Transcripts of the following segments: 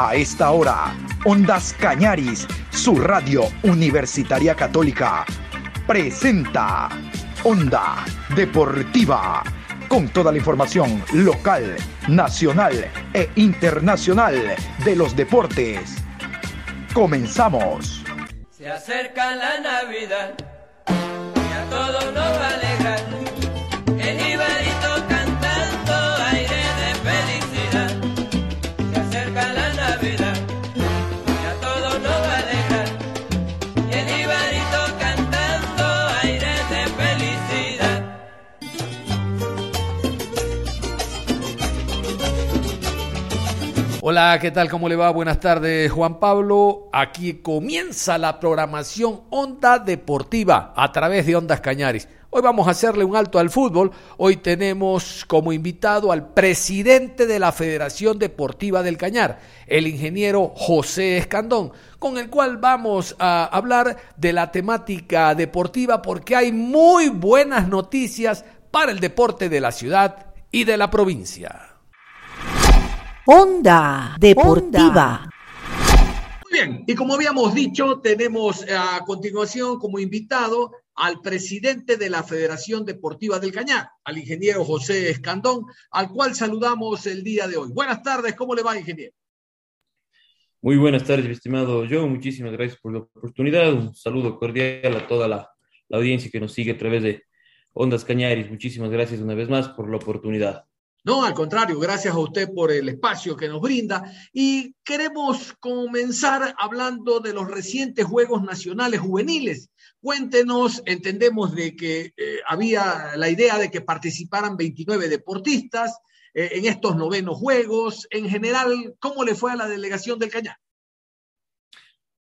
A esta hora, Ondas Cañaris, su radio universitaria católica, presenta Onda Deportiva, con toda la información local, nacional e internacional de los deportes. Comenzamos. Se acerca la Navidad y a todos nos va Hola, ¿qué tal? ¿Cómo le va? Buenas tardes, Juan Pablo. Aquí comienza la programación Onda Deportiva a través de Ondas Cañaris. Hoy vamos a hacerle un alto al fútbol. Hoy tenemos como invitado al presidente de la Federación Deportiva del Cañar, el ingeniero José Escandón, con el cual vamos a hablar de la temática deportiva porque hay muy buenas noticias para el deporte de la ciudad y de la provincia. Onda Deportiva. Muy bien, y como habíamos dicho, tenemos a continuación como invitado al presidente de la Federación Deportiva del Cañar, al ingeniero José Escandón, al cual saludamos el día de hoy. Buenas tardes, ¿cómo le va, ingeniero? Muy buenas tardes, mi estimado Joe. Muchísimas gracias por la oportunidad. Un saludo cordial a toda la, la audiencia que nos sigue a través de Ondas Cañaris. Muchísimas gracias una vez más por la oportunidad. No, al contrario, gracias a usted por el espacio que nos brinda. Y queremos comenzar hablando de los recientes Juegos Nacionales Juveniles. Cuéntenos, entendemos de que eh, había la idea de que participaran 29 deportistas eh, en estos novenos Juegos. En general, ¿cómo le fue a la delegación del Cañar?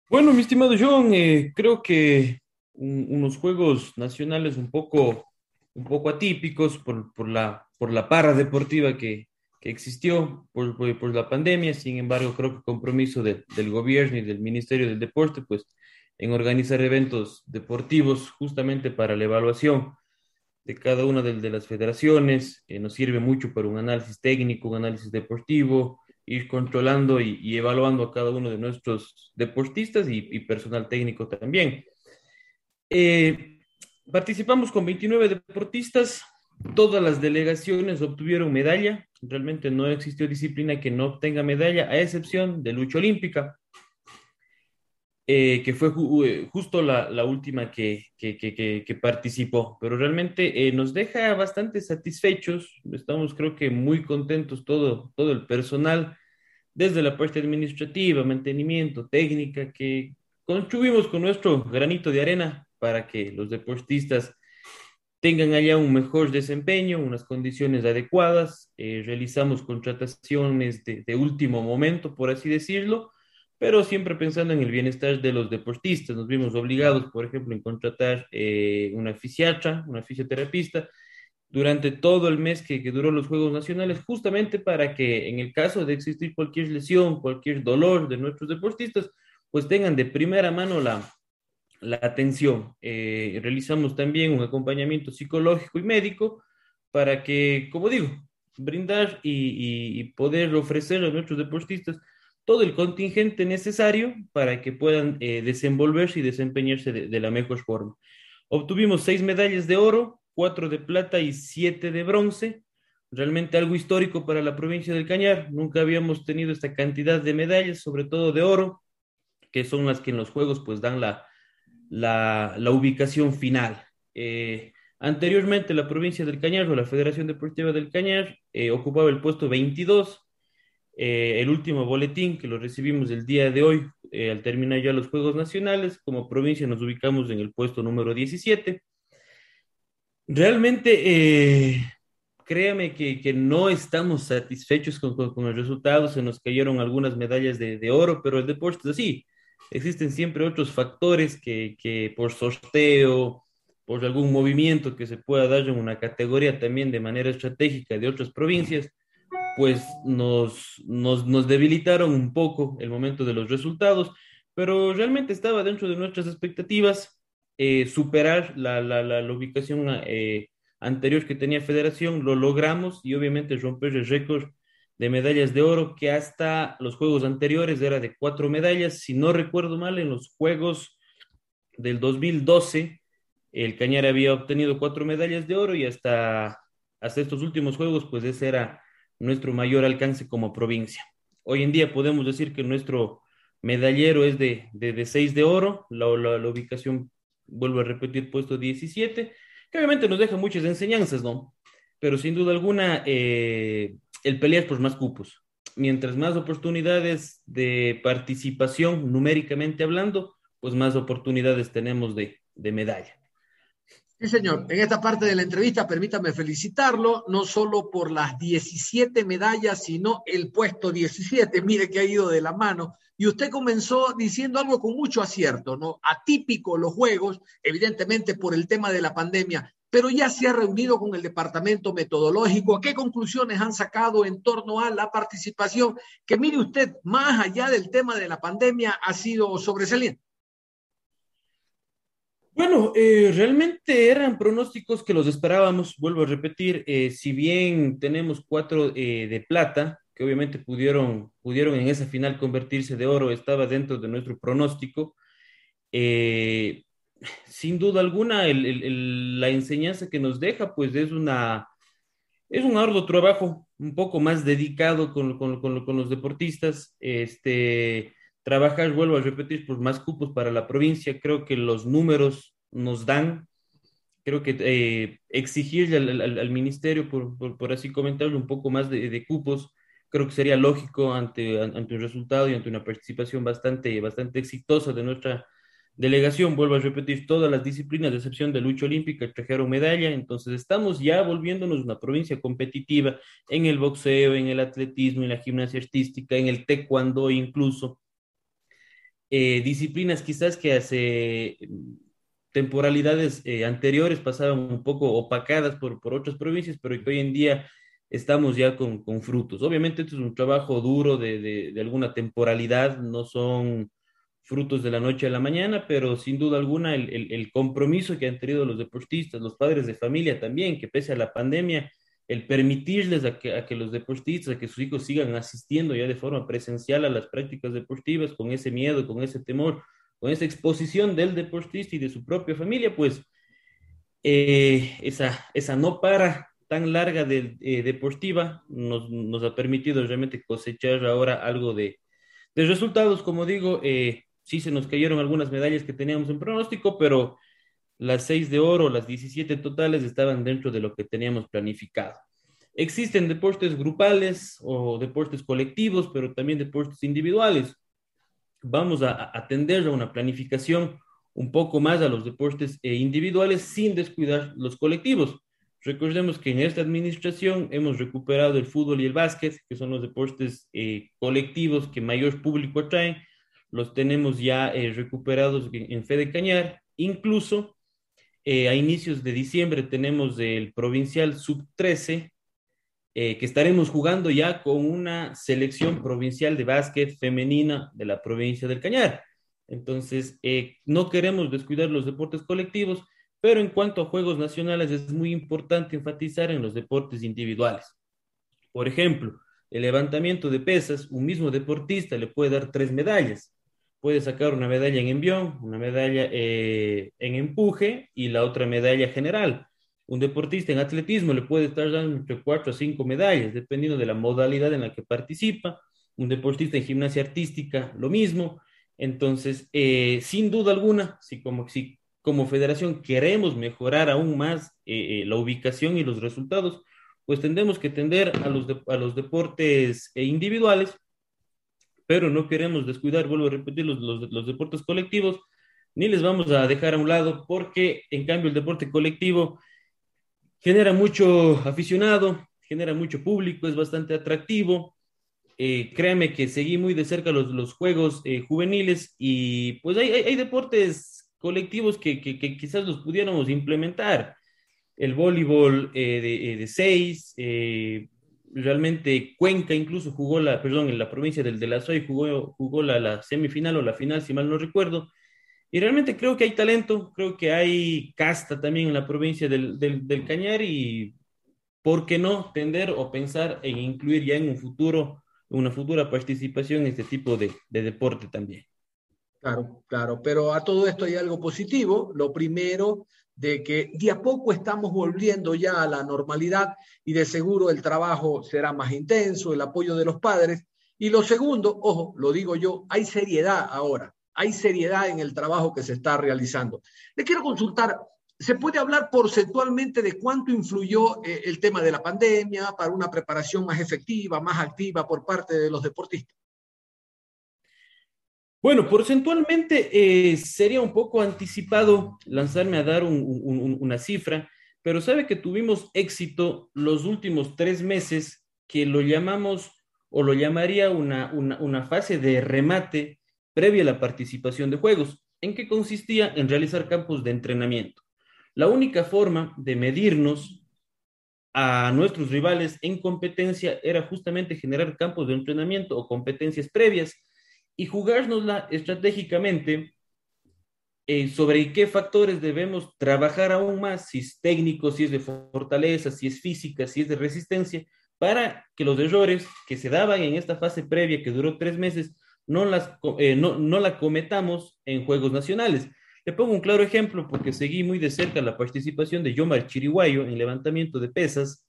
Bueno, mi estimado John, eh, creo que un, unos Juegos Nacionales un poco, un poco atípicos por, por la por la parra deportiva que, que existió por, por, por, la pandemia. Sin embargo, creo que compromiso de, del gobierno y del Ministerio del Deporte, pues en organizar eventos deportivos justamente para la evaluación de cada una de, de las federaciones, eh, nos sirve mucho para un análisis técnico, un análisis deportivo, ir controlando y, y evaluando a cada uno de nuestros deportistas y, y personal técnico también. Eh, participamos con 29 deportistas, todas las delegaciones obtuvieron medalla. Realmente no existió disciplina que no obtenga medalla, a excepción de lucha olímpica, eh, que fue ju justo la, última que, que, que, participó. Pero realmente eh, nos deja bastante satisfechos. Estamos, creo que, muy contentos todo, todo el personal, desde la parte administrativa, mantenimiento, técnica, que contribuimos con nuestro granito de arena para que los deportistas tengan allá un mejor desempeño, unas condiciones adecuadas. Eh, realizamos contrataciones de, último momento, por así decirlo, pero siempre pensando en el bienestar de los deportistas. Nos vimos obligados, por ejemplo, en contratar eh, una fisiatra, una fisioterapista, durante todo el mes que, duró los Juegos Nacionales, justamente para que en el caso de existir cualquier lesión, cualquier dolor de nuestros deportistas, pues tengan de primera mano la, la atención. Eh, realizamos también un acompañamiento psicológico y médico para que, como digo, brindar y, poder ofrecer a nuestros deportistas todo el contingente necesario para que puedan eh, desenvolverse y desempeñarse de, de, la mejor forma. Obtuvimos seis medallas de oro, cuatro de plata y siete de bronce. Realmente algo histórico para la provincia del Cañar. Nunca habíamos tenido esta cantidad de medallas, sobre todo de oro, que son las que en los Juegos pues dan la, la, ubicación final. Eh, anteriormente, la provincia del Cañar o la Federación Deportiva del Cañar eh, ocupaba el puesto 22. Eh, el último boletín que lo recibimos el día de hoy, al terminar ya los Juegos Nacionales, como provincia nos ubicamos en el puesto número 17. Realmente, créame que, que, no estamos satisfechos con, con, con, el resultado, se nos cayeron algunas medallas de, de oro, pero el deporte es así, existen siempre otros factores que, que, por sorteo, por algún movimiento que se pueda dar en una categoría también de manera estratégica de otras provincias, pues nos, nos, nos debilitaron un poco el momento de los resultados, pero realmente estaba dentro de nuestras expectativas eh, superar la, la, la, ubicación eh, anterior que tenía Federación, lo logramos y obviamente romper el récord de medallas de oro, que hasta los juegos anteriores era de cuatro medallas. Si no recuerdo mal, en los juegos del 2012, el Cañar había obtenido cuatro medallas de oro y hasta, hasta estos últimos juegos, pues ese era nuestro mayor alcance como provincia. Hoy en día podemos decir que nuestro medallero es de, de, seis de oro, la, la, ubicación, vuelvo a repetir, puesto 17, que obviamente nos deja muchas enseñanzas, ¿no? Pero sin duda alguna, eh, el pelear por más cupos. Mientras más oportunidades de participación, numéricamente hablando, pues más oportunidades tenemos de, de medalla. Sí, señor. En esta parte de la entrevista, permítame felicitarlo, no solo por las 17 medallas, sino el puesto 17. Mire que ha ido de la mano. Y usted comenzó diciendo algo con mucho acierto, ¿no? Atípico los juegos, evidentemente por el tema de la pandemia, pero ya se ha reunido con el departamento metodológico. ¿Qué conclusiones han sacado en torno a la participación? Que mire usted, más allá del tema de la pandemia, ha sido sobresaliente. Bueno, eh, realmente eran pronósticos que los esperábamos, vuelvo a repetir, eh, si bien tenemos cuatro eh, de plata, que obviamente pudieron, pudieron en esa final convertirse de oro, estaba dentro de nuestro pronóstico. Sin duda alguna, la enseñanza que nos deja, pues es una, es un arduo trabajo, un poco más dedicado con, con, con, los deportistas, este, trabajar, vuelvo a repetir, por más cupos para la provincia, creo que los números nos dan, creo que eh, exigirle al, ministerio, por, por, por, así comentarlo, un poco más de, de cupos, creo que sería lógico ante, ante un resultado y ante una participación bastante, bastante exitosa de nuestra delegación. Vuelvo a repetir, todas las disciplinas, de excepción de lucha olímpica, trajeron medalla. Entonces, estamos ya volviéndonos una provincia competitiva en el boxeo, en el atletismo, en la gimnasia artística, en el taekwondo incluso. Eh, disciplinas quizás que hace temporalidades eh, anteriores pasaban un poco opacadas por, por otras provincias, pero que hoy en día estamos ya con, con frutos. Obviamente esto es un trabajo duro de, de, alguna temporalidad, no son frutos de la noche a la mañana, pero sin duda alguna el, el, compromiso que han tenido los deportistas, los padres de familia también, que pese a la pandemia, el permitirles a que, a que los deportistas, a que sus hijos sigan asistiendo ya de forma presencial a las prácticas deportivas, con ese miedo, con ese temor, con esa exposición del deportista y de su propia familia, pues eh, esa, esa no para tan larga de, eh, deportiva nos, nos, ha permitido realmente cosechar ahora algo de, de resultados. Como digo, eh, sí se nos cayeron algunas medallas que teníamos en pronóstico, pero las seis de oro, las 17 totales estaban dentro de lo que teníamos planificado. Existen deportes grupales o deportes colectivos, pero también deportes individuales. Vamos a atender a una planificación un poco más a los deportes eh, individuales sin descuidar los colectivos. Recordemos que en esta administración hemos recuperado el fútbol y el básquet, que son los deportes eh, colectivos que mayor público atraen. Los tenemos ya eh, recuperados en, Fede Cañar. Incluso eh, a inicios de diciembre tenemos el provincial sub-13, eh, que estaremos jugando ya con una selección provincial de básquet femenina de la provincia del Cañar. Entonces, no queremos descuidar los deportes colectivos pero en cuanto a juegos nacionales, es muy importante enfatizar en los deportes individuales. Por ejemplo, el levantamiento de pesas, un mismo deportista le puede dar tres medallas. Puede sacar una medalla en envión, una medalla eh, en empuje y la otra medalla general. Un deportista en atletismo le puede estar dando entre cuatro a cinco medallas, dependiendo de la modalidad en la que participa. Un deportista en gimnasia artística, lo mismo. Entonces, eh, sin duda alguna, si como si como federación queremos mejorar aún más eh, la ubicación y los resultados, pues tendremos que tender a los, a los deportes individuales, pero no queremos descuidar, vuelvo a repetir, los, los, los, deportes colectivos, ni les vamos a dejar a un lado, porque en cambio el deporte colectivo genera mucho aficionado, genera mucho público, es bastante atractivo. Eh, créame que seguí muy de cerca los, los juegos eh, juveniles y pues hay, hay, hay deportes colectivos que, que, que, quizás los pudiéramos implementar. El voleibol eh, de, de, seis, eh, realmente Cuenca incluso jugó la, perdón, en la provincia del de la Soy jugó, jugó la, la, semifinal o la final, si mal no recuerdo. Y realmente creo que hay talento, creo que hay casta también en la provincia del, del, del Cañar y ¿por qué no tender o pensar en incluir ya en un futuro, una futura participación en este tipo de, de deporte también? Claro, claro, pero a todo esto hay algo positivo. Lo primero, de que de a poco estamos volviendo ya a la normalidad y de seguro el trabajo será más intenso, el apoyo de los padres. Y lo segundo, ojo, lo digo yo, hay seriedad ahora, hay seriedad en el trabajo que se está realizando. Le quiero consultar, ¿se puede hablar porcentualmente de cuánto influyó eh, el tema de la pandemia para una preparación más efectiva, más activa por parte de los deportistas? Bueno, porcentualmente eh, sería un poco anticipado lanzarme a dar un, un, una cifra, pero sabe que tuvimos éxito los últimos tres meses que lo llamamos o lo llamaría una, una, fase de remate previa a la participación de juegos. ¿En qué consistía? En realizar campos de entrenamiento. La única forma de medirnos a nuestros rivales en competencia era justamente generar campos de entrenamiento o competencias previas y jugárnosla estratégicamente eh, sobre qué factores debemos trabajar aún más, si es técnico, si es de fortaleza, si es física, si es de resistencia, para que los errores que se daban en esta fase previa que duró tres meses no, las, eh, no, no la cometamos en Juegos Nacionales. Le pongo un claro ejemplo porque seguí muy de cerca la participación de Yomar Chiriguayo en levantamiento de pesas.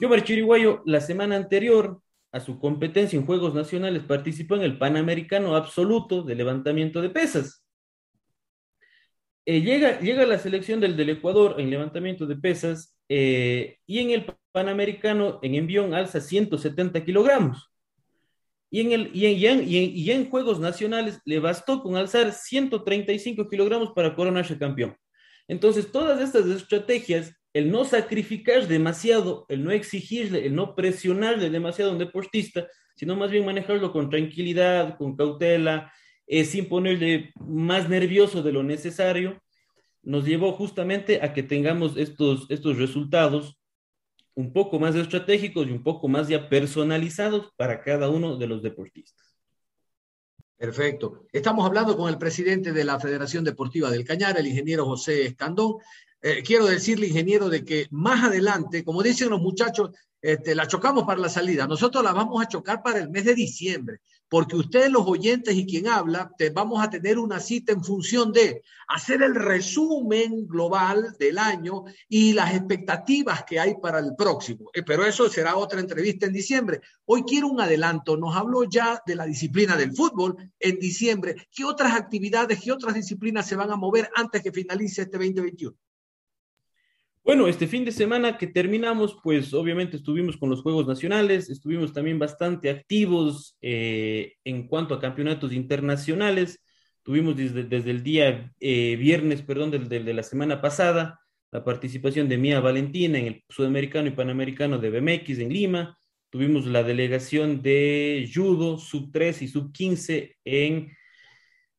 Yomar Chiriguayo la semana anterior a su competencia en Juegos Nacionales, participó en el Panamericano Absoluto de levantamiento de pesas. Eh, llega, llega la selección del, del Ecuador en levantamiento de pesas eh, y en el Panamericano en envión alza 170 kilogramos. Y en, el, y, en, y, en, y en Juegos Nacionales le bastó con alzar 135 kilogramos para coronarse campeón. Entonces, todas estas estrategias el no sacrificar demasiado, el no exigirle, el no presionarle demasiado a un deportista, sino más bien manejarlo con tranquilidad, con cautela, eh, sin ponerle más nervioso de lo necesario, nos llevó justamente a que tengamos estos, estos resultados un poco más estratégicos y un poco más ya personalizados para cada uno de los deportistas. Perfecto. Estamos hablando con el presidente de la Federación Deportiva del Cañar, el ingeniero José Escandón. Eh, quiero decirle, ingeniero, de que más adelante, como dicen los muchachos, este, la chocamos para la salida. Nosotros la vamos a chocar para el mes de diciembre, porque ustedes, los oyentes y quien habla, te, vamos a tener una cita en función de hacer el resumen global del año y las expectativas que hay para el próximo. Eh, pero eso será otra entrevista en diciembre. Hoy quiero un adelanto. Nos habló ya de la disciplina del fútbol en diciembre. ¿Qué otras actividades, qué otras disciplinas se van a mover antes que finalice este 2021? Bueno, este fin de semana que terminamos, pues obviamente estuvimos con los Juegos Nacionales, estuvimos también bastante activos eh, en cuanto a campeonatos internacionales. Tuvimos desde, el día eh, viernes, perdón, del, del, de la semana pasada, la participación de Mía Valentina en el Sudamericano y Panamericano de BMX en Lima. Tuvimos la delegación de Judo, Sub 3 y Sub 15 en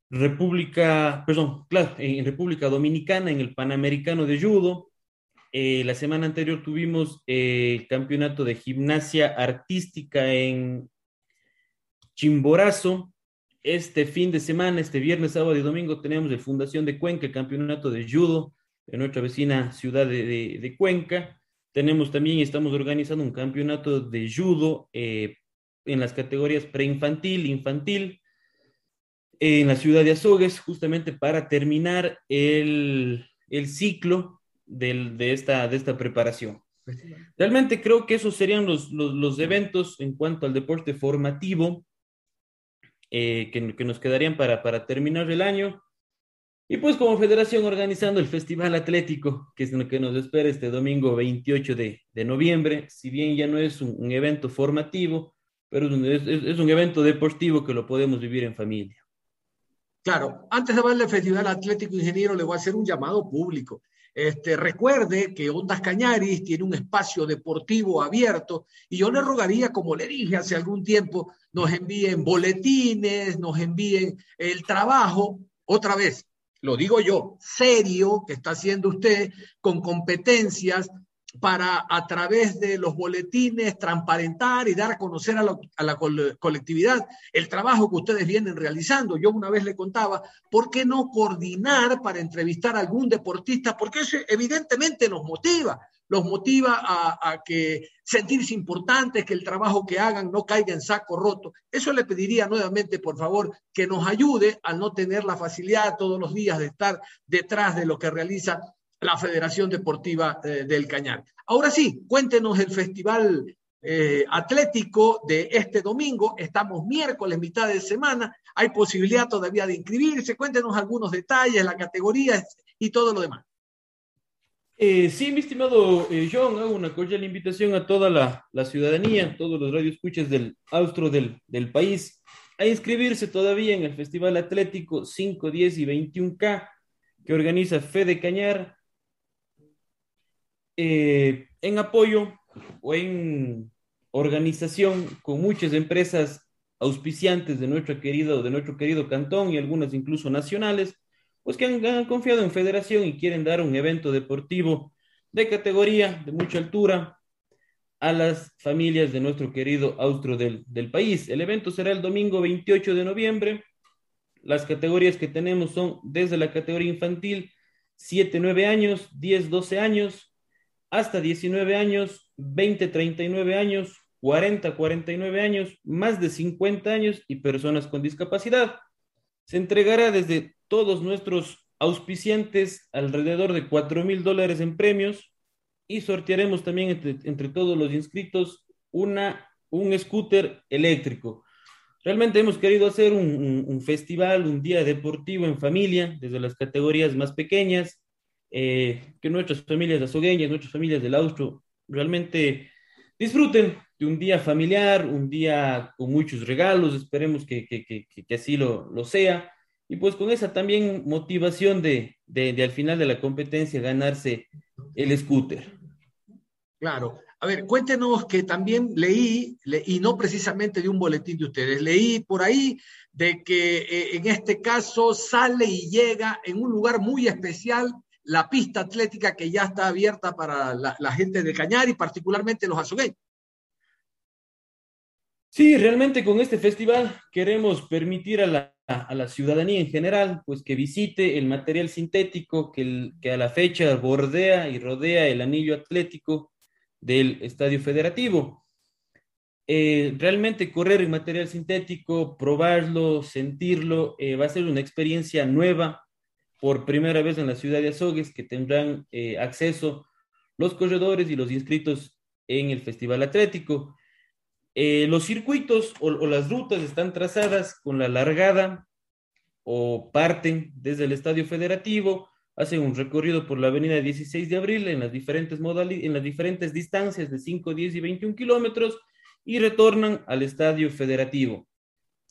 República, perdón, claro, en República Dominicana, en el Panamericano de Judo. Eh, la semana anterior tuvimos eh, el campeonato de gimnasia artística en Chimborazo. Este fin de semana, este viernes, sábado y domingo, tenemos el Fundación de Cuenca, el campeonato de judo en nuestra vecina ciudad de, de, Cuenca. Tenemos también, estamos organizando un campeonato de judo eh, en las categorías preinfantil, infantil, en la ciudad de Azogues, justamente para terminar el, el ciclo del, de, esta, de esta preparación. Realmente creo que esos serían los, los, los eventos en cuanto al deporte formativo eh, que, que, nos quedarían para, para terminar el año. Y pues como federación organizando el Festival Atlético, que es lo que nos espera este domingo 28 de, de noviembre, si bien ya no es un, un evento formativo, pero es, es, es, un evento deportivo que lo podemos vivir en familia. Claro, antes de hablar del Festival Atlético Ingeniero, le voy a hacer un llamado público. Este, recuerde que Ondas Cañaris tiene un espacio deportivo abierto y yo le rogaría, como le dije hace algún tiempo, nos envíen boletines, nos envíen el trabajo, otra vez, lo digo yo, serio que está haciendo usted, con competencias para a través de los boletines transparentar y dar a conocer a la, a la, colectividad el trabajo que ustedes vienen realizando. Yo una vez le contaba, ¿por qué no coordinar para entrevistar a algún deportista? Porque eso evidentemente nos motiva. los motiva a, a, que sentirse importantes, que el trabajo que hagan no caiga en saco roto. Eso le pediría nuevamente, por favor, que nos ayude a no tener la facilidad todos los días de estar detrás de lo que realiza la Federación Deportiva eh, del Cañar. Ahora sí, cuéntenos el festival eh, atlético de este domingo. Estamos miércoles, mitad de semana. Hay posibilidad todavía de inscribirse. Cuéntenos algunos detalles, la categoría y todo lo demás. Eh, sí, mi estimado John, hago una cordial invitación a toda la, la ciudadanía, todos los radioescuchas del austro del, del, país, a inscribirse todavía en el Festival Atlético 5, 10 y 21K que organiza Fede Cañar eh, en apoyo o en organización con muchas empresas auspiciantes de nuestro querido, de nuestro querido cantón y algunas incluso nacionales, pues que han, han, confiado en Federación y quieren dar un evento deportivo de categoría, de mucha altura, a las familias de nuestro querido austro del, del país. El evento será el domingo 28 de noviembre. Las categorías que tenemos son desde la categoría infantil 7-9 años, 10-12 años, hasta 19 años, 20-39 años, 40-49 años, más de 50 años y personas con discapacidad. Se entregará desde todos nuestros auspiciantes alrededor de 4 mil dólares en premios y sortearemos también entre, entre, todos los inscritos una, un scooter eléctrico. Realmente hemos querido hacer un festival, un día deportivo en familia, desde las categorías más pequeñas, eh, que nuestras familias azogueñas, nuestras familias del Austro, realmente disfruten de un día familiar, un día con muchos regalos, esperemos que, que, que, que así lo, lo, sea, y pues con esa también motivación de, de, de, al final de la competencia ganarse el scooter. Claro. A ver, cuéntenos que también leí, le, y no precisamente de un boletín de ustedes, leí por ahí de que eh, en este caso sale y llega en un lugar muy especial la pista atlética que ya está abierta para la, gente de Cañar y particularmente los azogueños. Sí, realmente con este festival queremos permitir a la, a la, ciudadanía en general, pues que visite el material sintético que a la fecha bordea y rodea el anillo atlético del Estadio Federativo. Eh, realmente correr en material sintético, probarlo, sentirlo, eh, va a ser una experiencia nueva, por primera vez en la ciudad de Azogues que tendrán eh, acceso los corredores y los inscritos en el Festival Atlético. Eh, los circuitos o, o, las rutas están trazadas con la largada o parten desde el Estadio Federativo, hacen un recorrido por la avenida 16 de abril en las diferentes, en las diferentes distancias de 5, 10 y 21 kilómetros y retornan al Estadio Federativo.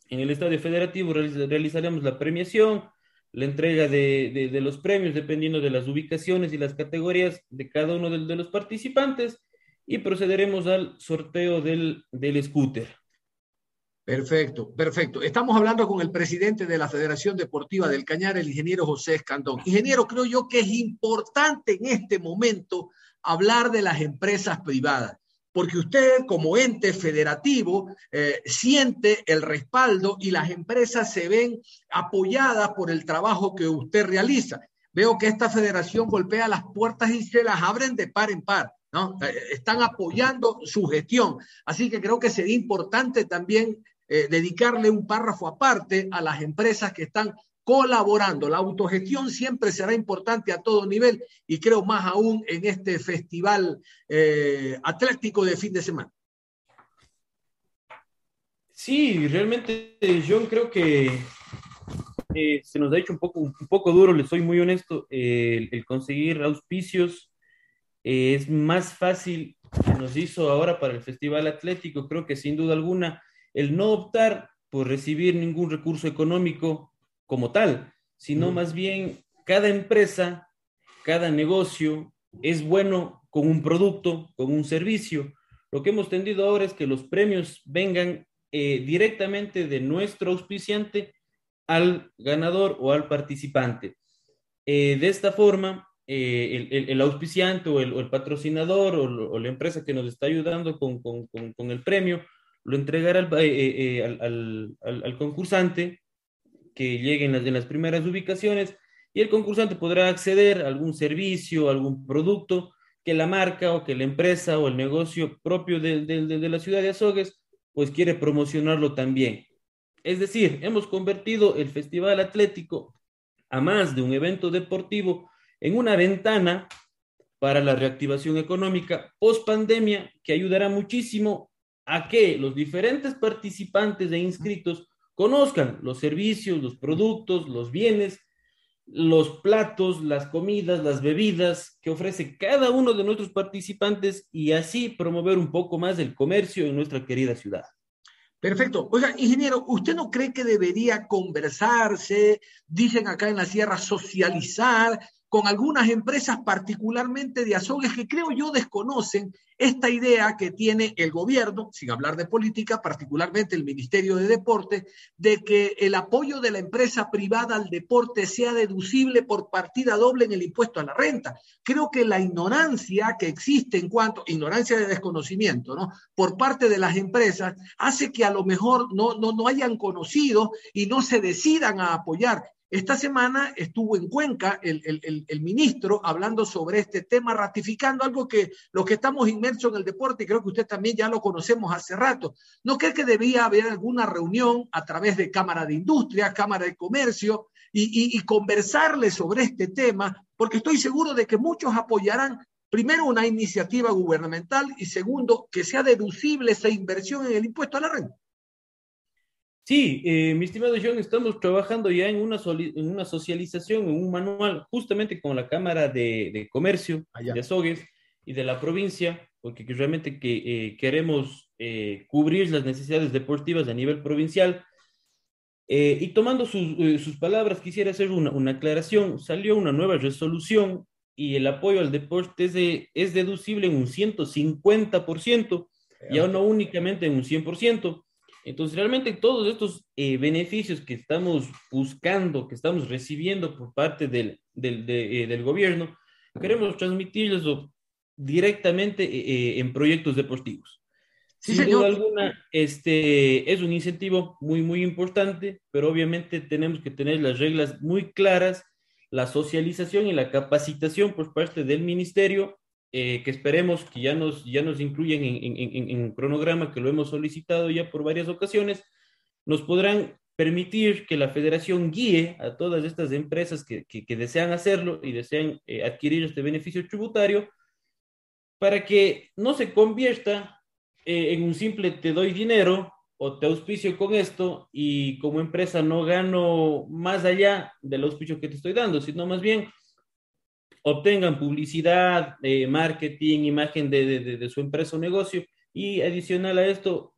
En el Estadio Federativo realizaremos la premiación, la entrega de, de, los premios dependiendo de las ubicaciones y las categorías de cada uno de, de los participantes y procederemos al sorteo del, del scooter. Perfecto, perfecto. Estamos hablando con el presidente de la Federación Deportiva del Cañar, el ingeniero José Escandón. Ingeniero, creo yo que es importante en este momento hablar de las empresas privadas porque usted como ente federativo eh, siente el respaldo y las empresas se ven apoyadas por el trabajo que usted realiza. Veo que esta federación golpea las puertas y se las abren de par en par. ¿no? Eh, están apoyando su gestión. Así que creo que sería importante también eh, dedicarle un párrafo aparte a las empresas que están colaborando. La autogestión siempre será importante a todo nivel y creo más aún en este festival eh, atlético de fin de semana. Sí, realmente yo creo que eh, se nos ha hecho un poco, un poco duro, le soy muy honesto, el, el, conseguir auspicios eh, es más fácil que nos hizo ahora para el Festival Atlético. Creo que sin duda alguna el no optar por recibir ningún recurso económico como tal, sino mm. más bien cada empresa, cada negocio es bueno con un producto, con un servicio. Lo que hemos tendido ahora es que los premios vengan eh, directamente de nuestro auspiciante al ganador o al participante. Eh, de esta forma, eh, el, el, auspiciante o el, o el patrocinador o, o, la empresa que nos está ayudando con, con, con, con el premio lo entregará al, al, al concursante que lleguen en las primeras ubicaciones y el concursante podrá acceder a algún servicio, algún producto que la marca o que la empresa o el negocio propio de, de la ciudad de Azogues pues quiere promocionarlo también. Es decir, hemos convertido el Festival Atlético a más de un evento deportivo en una ventana para la reactivación económica post pandemia que ayudará muchísimo a que los diferentes participantes e inscritos conozcan los servicios, los productos, los bienes, los platos, las comidas, las bebidas que ofrece cada uno de nuestros participantes y así promover un poco más el comercio en nuestra querida ciudad. Perfecto. Oiga, ingeniero, ¿usted no cree que debería conversarse, dicen acá en la sierra, socializar con algunas empresas, particularmente de azogues, que creo yo desconocen esta idea que tiene el gobierno, sin hablar de política, particularmente el Ministerio de Deporte, de que el apoyo de la empresa privada al deporte sea deducible por partida doble en el impuesto a la renta. Creo que la ignorancia que existe en cuanto, ignorancia de desconocimiento, ¿no? Por parte de las empresas, hace que a lo mejor no, no, no hayan conocido y no se decidan a apoyar esta semana estuvo en Cuenca el, el, el, ministro hablando sobre este tema, ratificando algo que los que estamos inmersos en el deporte, y creo que usted también ya lo conocemos hace rato, ¿no cree que debía haber alguna reunión a través de Cámara de Industria, Cámara de Comercio, y, y, y conversarle sobre este tema? Porque estoy seguro de que muchos apoyarán primero una iniciativa gubernamental y segundo que sea deducible esa inversión en el impuesto a la renta. Sí, eh, mi estimado John, estamos trabajando ya en una, en una socialización, en un manual, justamente con la Cámara de, de Comercio Allá. de Azogues y de la provincia, porque que realmente que, eh, queremos eh, cubrir las necesidades deportivas a nivel provincial. Eh, y tomando sus, sus, palabras, quisiera hacer una, una, aclaración. Salió una nueva resolución y el apoyo al deporte es, de, es deducible en un 150%, ya no únicamente en un 100%. Entonces, realmente todos estos eh, beneficios que estamos buscando, que estamos recibiendo por parte del, del, de, eh, del gobierno, queremos transmitirlos directamente eh, en proyectos deportivos. Sí, Sin duda alguna, este es un incentivo muy, muy importante, pero obviamente tenemos que tener las reglas muy claras, la socialización y la capacitación por parte del ministerio eh, que esperemos que ya nos, ya nos incluyan en, en, en, en, cronograma, que lo hemos solicitado ya por varias ocasiones, nos podrán permitir que la federación guíe a todas estas empresas que, que, que desean hacerlo y desean eh, adquirir este beneficio tributario para que no se convierta eh, en un simple te doy dinero o te auspicio con esto y como empresa no gano más allá del auspicio que te estoy dando, sino más bien obtengan publicidad, eh, marketing, imagen de, de, de, su empresa o negocio y adicional a esto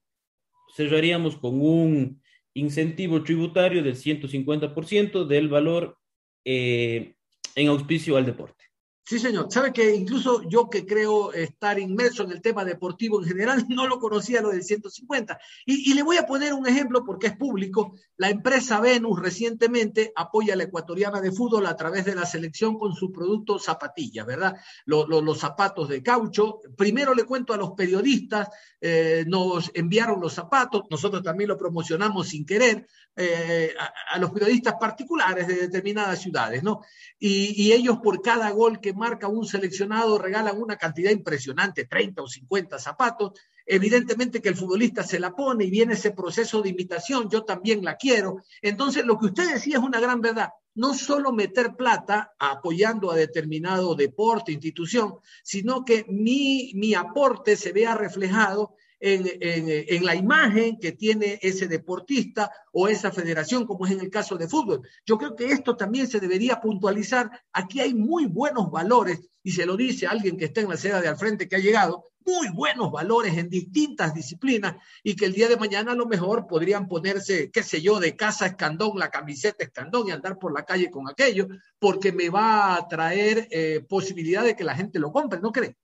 cerraríamos con un incentivo tributario del 150% del valor eh, en auspicio al deporte. Sí, señor. Sabe que incluso yo que creo estar inmerso en el tema deportivo en general, no lo conocía lo del 150. Y, y, le voy a poner un ejemplo porque es público. La empresa Venus recientemente apoya a la ecuatoriana de fútbol a través de la selección con su producto zapatilla, ¿verdad? Los, zapatos de caucho. Primero le cuento a los periodistas, eh, nos enviaron los zapatos, nosotros también lo promocionamos sin querer, eh, a, los periodistas particulares de determinadas ciudades, ¿no? Y ellos por cada gol que marca un seleccionado regalan una cantidad impresionante, 30 o 50 zapatos. Evidentemente que el futbolista se la pone y viene ese proceso de imitación, yo también la quiero. Entonces, lo que usted decía es una gran verdad. No solo meter plata apoyando a determinado deporte, institución, sino que mi, mi aporte se vea reflejado en, la imagen que tiene ese deportista o esa federación, como es en el caso de fútbol. Yo creo que esto también se debería puntualizar. Aquí hay muy buenos valores, y se lo dice alguien que está en la seda de al frente que ha llegado, muy buenos valores en distintas disciplinas y que el día de mañana a lo mejor podrían ponerse, qué sé yo, de casa escandón, la camiseta escandón y andar por la calle con aquello, porque me va a traer eh, posibilidad de que la gente lo compre, ¿no cree?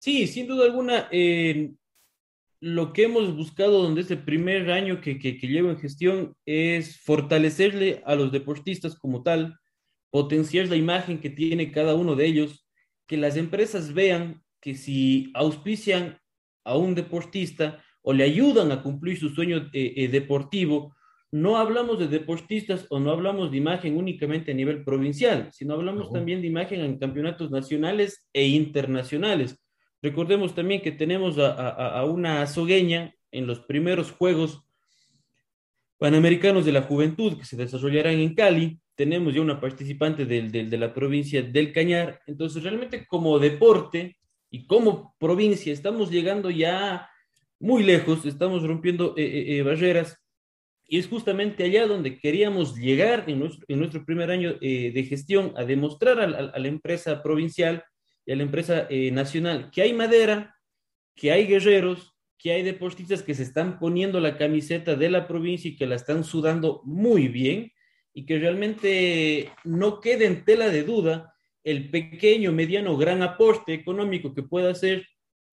Sí, sin duda alguna, eh, lo que hemos buscado donde este primer año que, que, que, llevo en gestión es fortalecerle a los deportistas como tal, potenciar la imagen que tiene cada uno de ellos, que las empresas vean que si auspician a un deportista o le ayudan a cumplir su sueño eh, eh, deportivo, no hablamos de deportistas o no hablamos de imagen únicamente a nivel provincial, sino hablamos No. también de imagen en campeonatos nacionales e internacionales. Recordemos también que tenemos a, una azogueña en los primeros Juegos Panamericanos de la Juventud que se desarrollarán en Cali. Tenemos ya una participante de la provincia del Cañar. Entonces, realmente como deporte y como provincia estamos llegando ya muy lejos, estamos rompiendo eh, eh, eh, barreras. Y es justamente allá donde queríamos llegar en nuestro, primer año de gestión, a demostrar a la empresa provincial y a la empresa eh, nacional que hay madera, que hay guerreros, que hay deportistas que se están poniendo la camiseta de la provincia y que la están sudando muy bien y que realmente no quede en tela de duda el pequeño, mediano, gran aporte económico que pueda hacer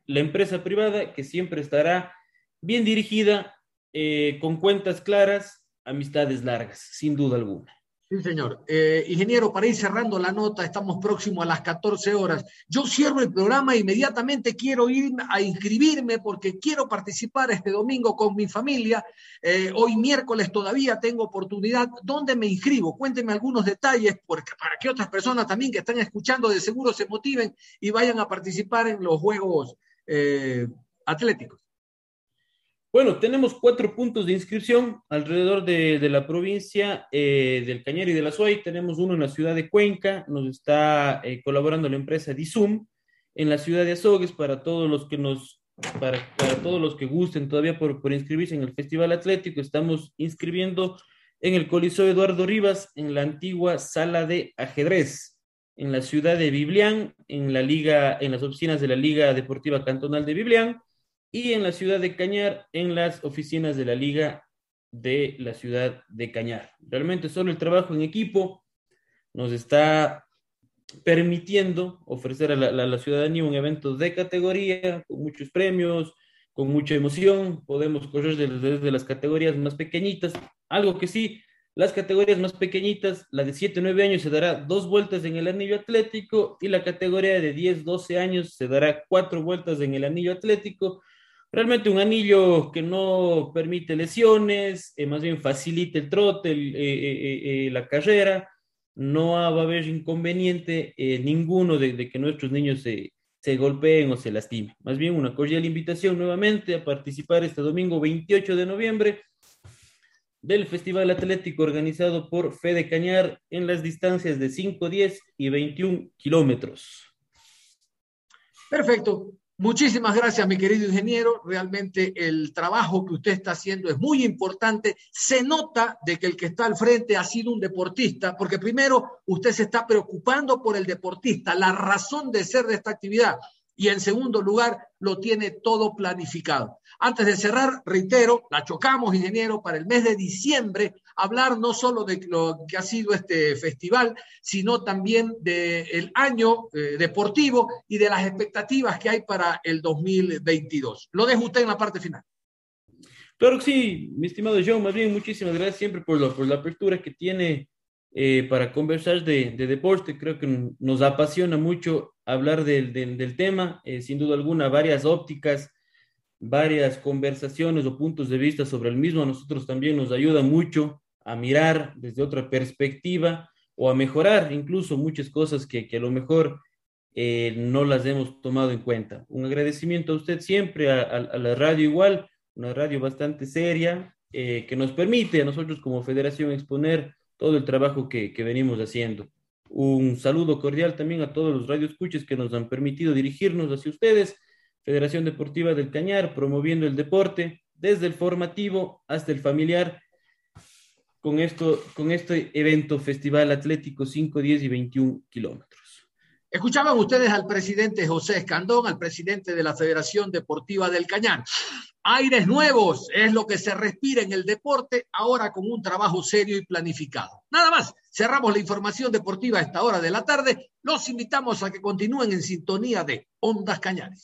la empresa privada, que siempre estará bien dirigida, eh, con cuentas claras, amistades largas, sin duda alguna. Sí, señor. Eh, ingeniero, para ir cerrando la nota, estamos próximos a las 14 horas. Yo cierro el programa e inmediatamente quiero ir a inscribirme porque quiero participar este domingo con mi familia. Eh, hoy miércoles todavía tengo oportunidad. ¿Dónde me inscribo? Cuéntenme algunos detalles porque, para que otras personas también que están escuchando de seguro se motiven y vayan a participar en los Juegos eh, Atléticos. Bueno, tenemos cuatro puntos de inscripción alrededor de, de la provincia eh, del Cañar y de la Suay. Tenemos uno en la ciudad de Cuenca, nos está eh, colaborando la empresa Disum. En la ciudad de Azogues, para todos los que nos, para, todos los que gusten todavía por, por inscribirse en el Festival Atlético, estamos inscribiendo en el Coliseo Eduardo Rivas, en la antigua sala de ajedrez, en la ciudad de Biblián, en la liga, en las oficinas de la Liga Deportiva Cantonal de Biblián y en la ciudad de Cañar, en las oficinas de la Liga de la ciudad de Cañar. Realmente solo el trabajo en equipo nos está permitiendo ofrecer a la, la, ciudadanía un evento de categoría, con muchos premios, con mucha emoción. Podemos correr desde, desde las categorías más pequeñitas. Algo que sí, las categorías más pequeñitas, la de 7, 9 años se dará dos vueltas en el anillo atlético y la categoría de 10, 12 años se dará cuatro vueltas en el anillo atlético. Realmente un anillo que no permite lesiones, eh, más bien facilita el trote, eh, eh, la carrera. No va a haber inconveniente ninguno de, de, que nuestros niños se, se golpeen o se lastimen. Más bien una cordial invitación nuevamente a participar este domingo 28 de noviembre del Festival Atlético organizado por Fede Cañar en las distancias de 5, 10 y 21 kilómetros. Perfecto. Muchísimas gracias, mi querido ingeniero. Realmente el trabajo que usted está haciendo es muy importante. Se nota de que el que está al frente ha sido un deportista, porque primero usted se está preocupando por el deportista, la razón de ser de esta actividad. Y en segundo lugar, lo tiene todo planificado. Antes de cerrar, reitero, la chocamos, ingeniero, para el mes de diciembre, hablar no solo de lo que ha sido este festival, sino también del año eh, deportivo y de las expectativas que hay para el 2022. Lo dejo usted en la parte final. Claro que sí, mi estimado John, más bien muchísimas gracias siempre por, lo, por la apertura que tiene eh, para conversar de, de, deporte. Creo que nos apasiona mucho hablar del, del, del tema, eh, sin duda alguna, varias ópticas, varias conversaciones o puntos de vista sobre el mismo a nosotros también nos ayuda mucho a mirar desde otra perspectiva o a mejorar incluso muchas cosas que, que a lo mejor eh, no las hemos tomado en cuenta. Un agradecimiento a usted siempre, a, la radio igual, una radio bastante seria eh, que nos permite a nosotros como federación exponer todo el trabajo que, que venimos haciendo. Un saludo cordial también a todos los radioescuches que nos han permitido dirigirnos hacia ustedes. Federación Deportiva del Cañar, promoviendo el deporte desde el formativo hasta el familiar con, esto, con este evento Festival Atlético 5, 10 y 21 kilómetros. Escuchaban ustedes al presidente José Escandón, al presidente de la Federación Deportiva del Cañar. Aires nuevos es lo que se respira en el deporte, ahora con un trabajo serio y planificado. Nada más, cerramos la información deportiva a esta hora de la tarde. Los invitamos a que continúen en sintonía de Ondas Cañares.